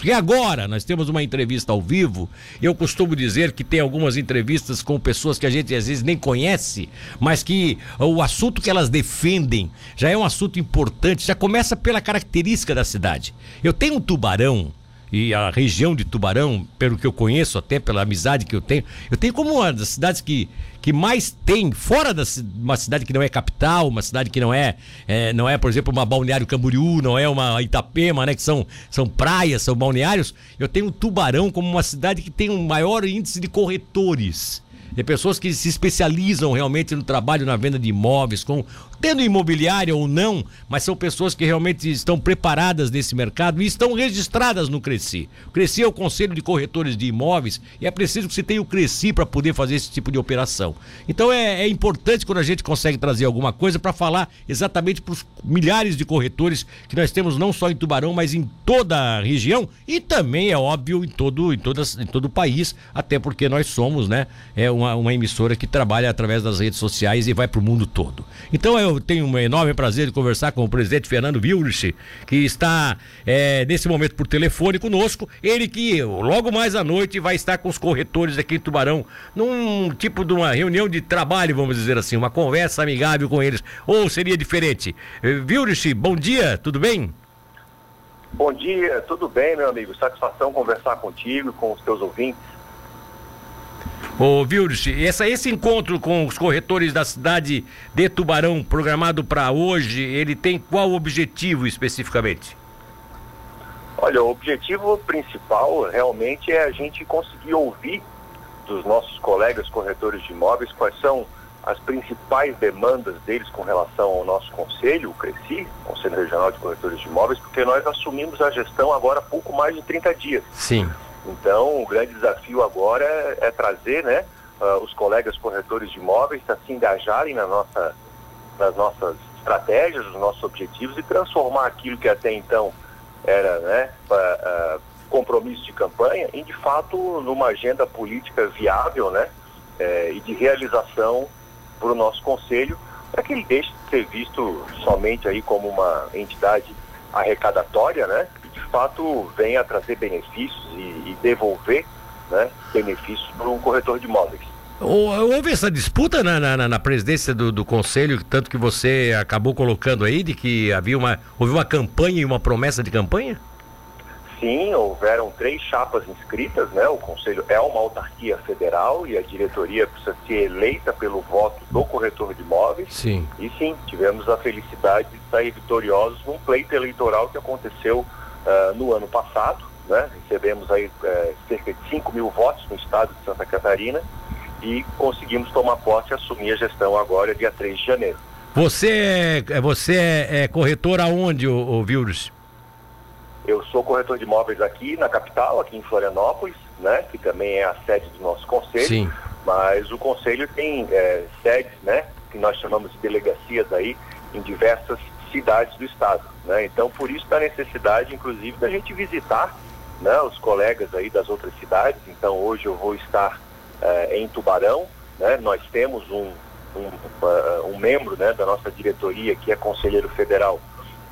Porque agora nós temos uma entrevista ao vivo, e eu costumo dizer que tem algumas entrevistas com pessoas que a gente às vezes nem conhece, mas que o assunto que elas defendem já é um assunto importante, já começa pela característica da cidade. Eu tenho um tubarão e a região de Tubarão, pelo que eu conheço, até pela amizade que eu tenho, eu tenho como uma das cidades que, que mais tem, fora da uma cidade que não é capital, uma cidade que não é, é, não é, por exemplo, uma Balneário Camboriú, não é uma Itapema, né, que são, são praias, são balneários, eu tenho Tubarão como uma cidade que tem um maior índice de corretores de pessoas que se especializam realmente no trabalho na venda de imóveis, com tendo imobiliária ou não, mas são pessoas que realmente estão preparadas nesse mercado e estão registradas no Cresci. O Cresci é o Conselho de Corretores de Imóveis e é preciso que você tenha o Cresci para poder fazer esse tipo de operação. Então é, é importante quando a gente consegue trazer alguma coisa para falar exatamente para os milhares de corretores que nós temos não só em Tubarão, mas em toda a região e também é óbvio em todo em todas em todo o país, até porque nós somos, né, é uma, uma emissora que trabalha através das redes sociais e vai para o mundo todo. Então é eu tenho um enorme prazer de conversar com o presidente Fernando Wilrich, que está é, nesse momento por telefone conosco. Ele que logo mais à noite vai estar com os corretores aqui em Tubarão, num tipo de uma reunião de trabalho, vamos dizer assim, uma conversa amigável com eles. Ou seria diferente? Wilrich, bom dia, tudo bem? Bom dia, tudo bem, meu amigo? Satisfação conversar contigo, com os teus ouvintes. Ô, Vildes, essa, esse encontro com os corretores da cidade de Tubarão, programado para hoje, ele tem qual objetivo especificamente? Olha, o objetivo principal realmente é a gente conseguir ouvir dos nossos colegas corretores de imóveis quais são as principais demandas deles com relação ao nosso conselho, o CRECI, Conselho Regional de Corretores de Imóveis, porque nós assumimos a gestão agora há pouco mais de 30 dias. Sim. Então, o grande desafio agora é, é trazer né, uh, os colegas corretores de imóveis a se engajarem na nossa, nas nossas estratégias, nos nossos objetivos e transformar aquilo que até então era né, uh, uh, compromisso de campanha em, de fato, numa agenda política viável né, eh, e de realização para o nosso conselho, para que ele deixe de ser visto somente aí como uma entidade arrecadatória, né? Fato venha a trazer benefícios e, e devolver né, benefícios para um corretor de imóveis. Houve essa disputa na, na, na presidência do, do, conselho, tanto que você acabou colocando aí, de que havia uma, houve uma campanha e uma promessa de campanha? Sim, houveram três chapas inscritas, né? O conselho é uma autarquia federal e a diretoria precisa ser eleita pelo voto do corretor de imóveis. Sim. E sim, tivemos a felicidade de sair vitoriosos num pleito eleitoral que aconteceu uh, no ano passado. Né? Recebemos aí uh, cerca de 5 mil votos no estado de Santa Catarina e conseguimos tomar posse e assumir a gestão agora, dia 3 de janeiro. Você, é, você é, é corretor aonde, Vildes? Eu sou corretor de imóveis aqui na capital, aqui em Florianópolis, né? Que também é a sede do nosso conselho. Sim. Mas o conselho tem é, sedes, né? Que nós chamamos de delegacias aí em diversas cidades do estado. Né? Então, por isso da necessidade, inclusive, da gente visitar né, os colegas aí das outras cidades. Então, hoje eu vou estar uh, em Tubarão. Né? Nós temos um, um, uh, um membro né, da nossa diretoria que é conselheiro federal,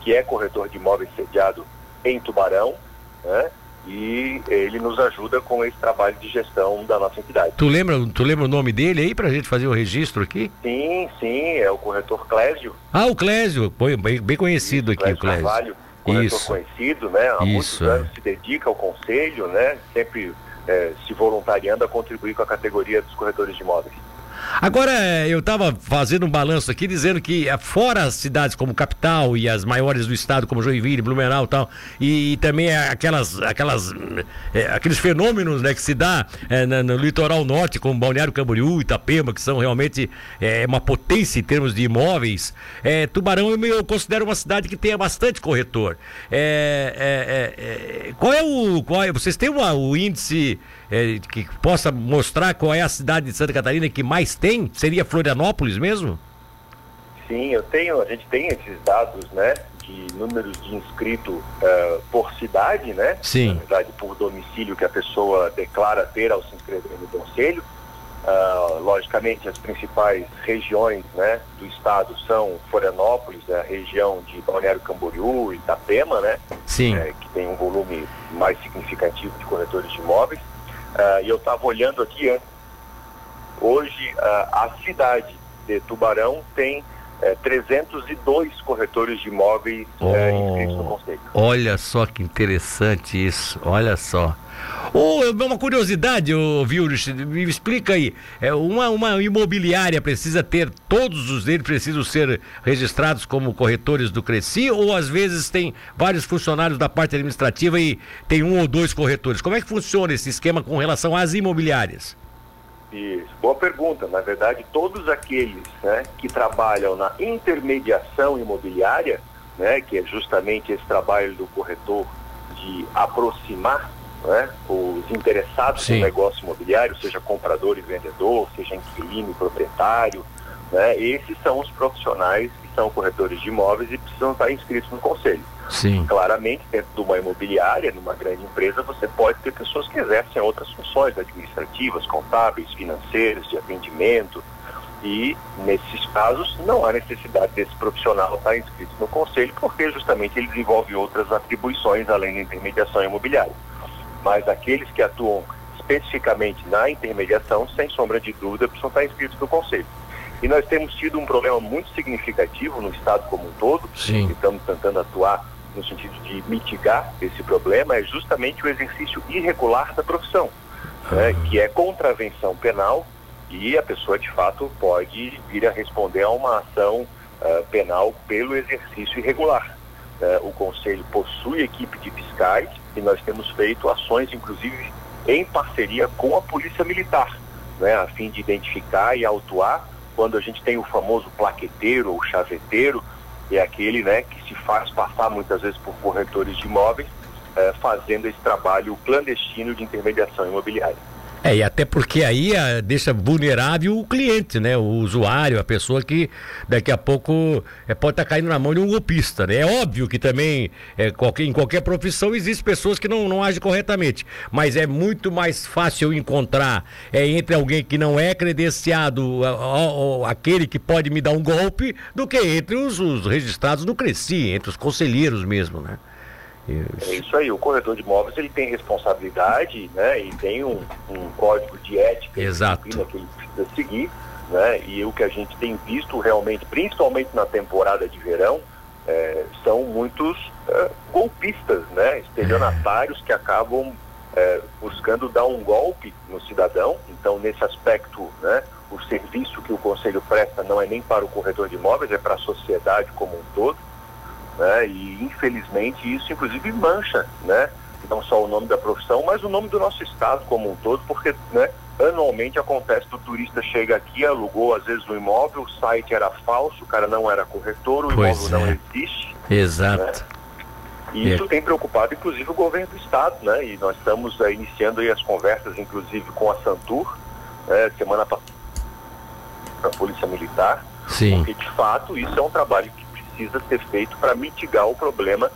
que é corretor de imóveis sediado em Tubarão. Né? E ele nos ajuda com esse trabalho de gestão da nossa entidade. Tu lembra, tu lembra o nome dele aí para a gente fazer o registro aqui? Sim, sim, é o corretor Clésio. Ah, o Clésio, bem, bem conhecido Isso, aqui, Clésio o Clésio. Carvalho, corretor Isso. conhecido, né? Há Isso, muitos anos se dedica ao conselho, né? Sempre é, se voluntariando a contribuir com a categoria dos corretores de imóveis. Agora, eu estava fazendo um balanço aqui dizendo que eh, fora as cidades como capital e as maiores do estado, como Joinville, Blumenau e tal, e, e também aquelas, aquelas, é, aqueles fenômenos né, que se dá é, no, no, litoral norte, como Balneário Camboriú, Itapema, que são realmente é, uma potência em termos de imóveis, Tubarão eu, eu, considero uma cidade que tenha bastante corretor. qual é o. Qual é, vocês têm uma, o índice é, que possa mostrar qual é a cidade de Santa Catarina que mais tem? Seria Florianópolis mesmo? Sim, eu tenho, a gente tem esses dados, né, de números de inscrito uh, por cidade, né? Sim. Na verdade, por domicílio que a pessoa declara ter ao se inscrever no conselho. Uh, logicamente, as principais regiões né, do estado são Florianópolis, né, a região de Balneário Camboriú, Itapema, né, Sim. É, que tem um volume mais significativo de corretores de imóveis. Uh, e eu estava olhando aqui, hein, hoje a cidade de Tubarão tem 302 é, corretores de imóveis oh, é, inscritos no Conselho. Olha só que interessante isso, olha só. Oh, uma curiosidade, oh, Vilres, me explica aí. É, uma, uma imobiliária precisa ter, todos os deles precisam ser registrados como corretores do Cresci, ou às vezes tem vários funcionários da parte administrativa e tem um ou dois corretores? Como é que funciona esse esquema com relação às imobiliárias? Isso, boa pergunta. Na verdade, todos aqueles né, que trabalham na intermediação imobiliária, né, que é justamente esse trabalho do corretor de aproximar né, os interessados Sim. no negócio imobiliário, seja comprador e vendedor, seja inquilino e proprietário, né, esses são os profissionais que são corretores de imóveis e precisam estar inscritos no conselho. Sim. Claramente, dentro de uma imobiliária, numa grande empresa, você pode ter pessoas que exercem outras funções administrativas, contábeis, financeiras, de atendimento. E, nesses casos, não há necessidade desse profissional estar inscrito no conselho, porque justamente ele desenvolve outras atribuições além da intermediação imobiliária. Mas aqueles que atuam especificamente na intermediação, sem sombra de dúvida, precisam estar inscritos no conselho. E nós temos tido um problema muito significativo no Estado como um todo, Sim. estamos tentando atuar no sentido de mitigar esse problema, é justamente o exercício irregular da profissão, né, ah. que é contravenção penal e a pessoa de fato pode vir a responder a uma ação uh, penal pelo exercício irregular. Uh, o Conselho possui equipe de fiscais e nós temos feito ações, inclusive, em parceria com a Polícia Militar, né, a fim de identificar e autuar quando a gente tem o famoso plaqueteiro ou chaveteiro, é aquele né, que se faz passar muitas vezes por corretores de imóveis, é, fazendo esse trabalho clandestino de intermediação imobiliária. É, e até porque aí a, deixa vulnerável o cliente, né? O usuário, a pessoa que daqui a pouco é, pode estar tá caindo na mão de um golpista, né? É óbvio que também é, qualquer, em qualquer profissão existem pessoas que não, não agem corretamente, mas é muito mais fácil encontrar é, entre alguém que não é credenciado, a, a, aquele que pode me dar um golpe, do que entre os, os registrados no Cresci, entre os conselheiros mesmo, né? Isso. É isso aí, o corretor de imóveis ele tem responsabilidade, né? E tem um, um código de ética Exato. que ele precisa seguir, né? E o que a gente tem visto realmente, principalmente na temporada de verão, é, são muitos é, golpistas, né? Estelionatários que acabam é, buscando dar um golpe no cidadão. Então, nesse aspecto, né? O serviço que o conselho presta não é nem para o corretor de imóveis, é para a sociedade como um todo né? E infelizmente isso inclusive mancha, né? Não só o nome da profissão, mas o nome do nosso estado como um todo, porque, né? Anualmente acontece que o turista chega aqui, alugou às vezes um imóvel, o site era falso, o cara não era corretor, o pois imóvel é. não existe. Exato. Né? E isso é. tem preocupado, inclusive, o governo do estado, né? E nós estamos é, iniciando aí as conversas, inclusive, com a Santur, né? semana passada, a Polícia Militar, Sim. porque de fato isso é um trabalho que precisa ser feito para mitigar o problema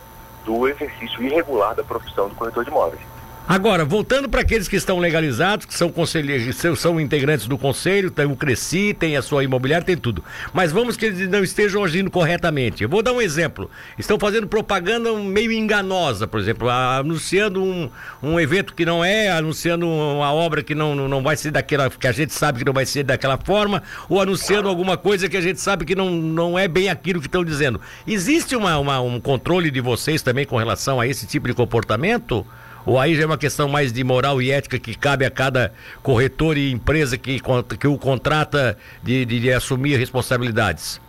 do exercício irregular da profissão do corretor de imóveis. Agora, voltando para aqueles que estão legalizados, que são conselheiros, são integrantes do conselho, tem o Cresci, tem a sua imobiliária, tem tudo. Mas vamos que eles não estejam agindo corretamente. Eu vou dar um exemplo. Estão fazendo propaganda meio enganosa, por exemplo, anunciando um, um evento que não é, anunciando uma obra que não, não vai ser daquela, que a gente sabe que não vai ser daquela forma, ou anunciando alguma coisa que a gente sabe que não, não é bem aquilo que estão dizendo. Existe uma, uma um controle de vocês também com relação a esse tipo de comportamento? Ou aí já é uma questão mais de moral e ética que cabe a cada corretor e empresa que, que o contrata de, de, de assumir responsabilidades?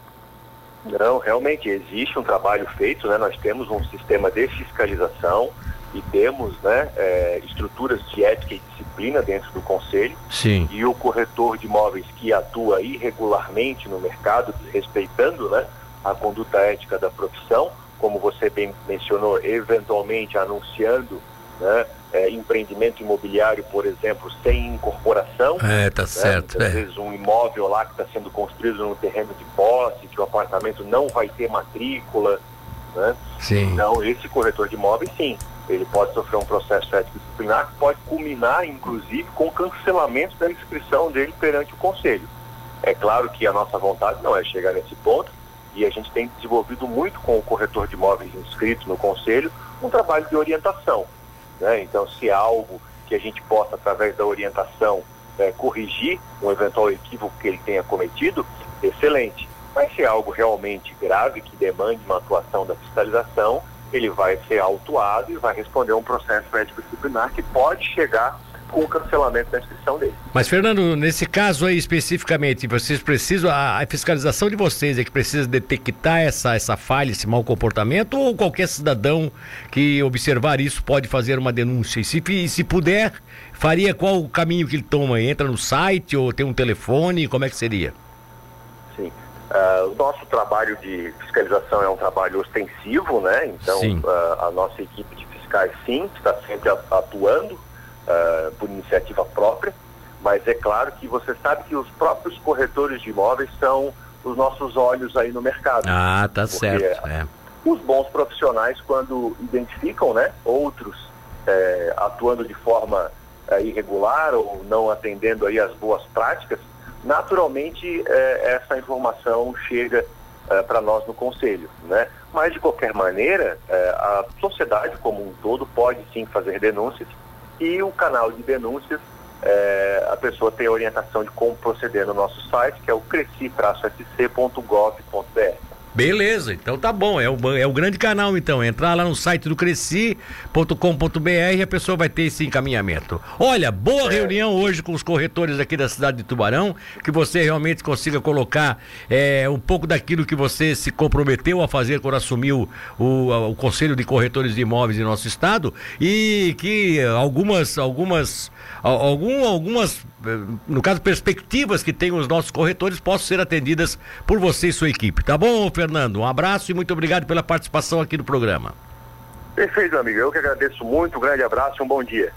Não, realmente existe um trabalho feito, né? Nós temos um sistema de fiscalização e temos né, é, estruturas de ética e disciplina dentro do conselho. Sim. E o corretor de imóveis que atua irregularmente no mercado, respeitando né, a conduta ética da profissão, como você bem mencionou, eventualmente anunciando né? É, empreendimento imobiliário, por exemplo, sem incorporação. É, tá né? certo. Às é. vezes um imóvel lá que está sendo construído no terreno de posse, que o apartamento não vai ter matrícula. Né? Sim. Então, esse corretor de imóveis, sim, ele pode sofrer um processo ético disciplinar que pode culminar, inclusive, com o cancelamento da inscrição dele perante o Conselho. É claro que a nossa vontade não é chegar nesse ponto e a gente tem desenvolvido muito com o corretor de imóveis inscrito no Conselho um trabalho de orientação. Né? Então, se é algo que a gente possa, através da orientação, é, corrigir um eventual equívoco que ele tenha cometido, excelente. Mas se é algo realmente grave que demande uma atuação da fiscalização, ele vai ser autuado e vai responder a um processo médico disciplinar que pode chegar com o cancelamento da inscrição dele. Mas, Fernando, nesse caso aí especificamente, vocês precisam, a, a, fiscalização de vocês é que precisa detectar essa, essa falha, esse mau comportamento, ou qualquer cidadão que observar isso pode fazer uma denúncia? E se, se puder, faria qual o caminho que ele toma? Entra no site ou tem um telefone? Como é que seria? Sim. Uh, o nosso trabalho de fiscalização é um trabalho ostensivo, né? Então, uh, a nossa equipe de fiscais, sim, está sempre atuando uh, por iniciativa própria, mas é claro que você sabe que os próprios corretores de imóveis são os nossos olhos aí no mercado. Ah, tá certo. É. Os bons profissionais, quando identificam né, outros é, atuando de forma é, irregular ou não atendendo aí as boas práticas, naturalmente é, essa informação chega é, para nós no conselho, né? Mas de qualquer maneira, é, a sociedade como um todo pode sim fazer denúncias e o canal de denúncias, é, a pessoa tem orientação de como proceder no nosso site, que é o cresci-sc.gov.br. Beleza, então tá bom. É o, é o grande canal, então. Entrar lá no site do cresci.com.br e a pessoa vai ter esse encaminhamento. Olha, boa é. reunião hoje com os corretores aqui da cidade de Tubarão, que você realmente consiga colocar é, um pouco daquilo que você se comprometeu a fazer quando assumiu o, o Conselho de Corretores de Imóveis em nosso estado e que algumas, algumas, algum, algumas, no caso, perspectivas que tem os nossos corretores possam ser atendidas por você e sua equipe. Tá bom, Fernando? Fernando. Um abraço e muito obrigado pela participação aqui no programa. Perfeito, amigo. Eu que agradeço muito. Um grande abraço e um bom dia.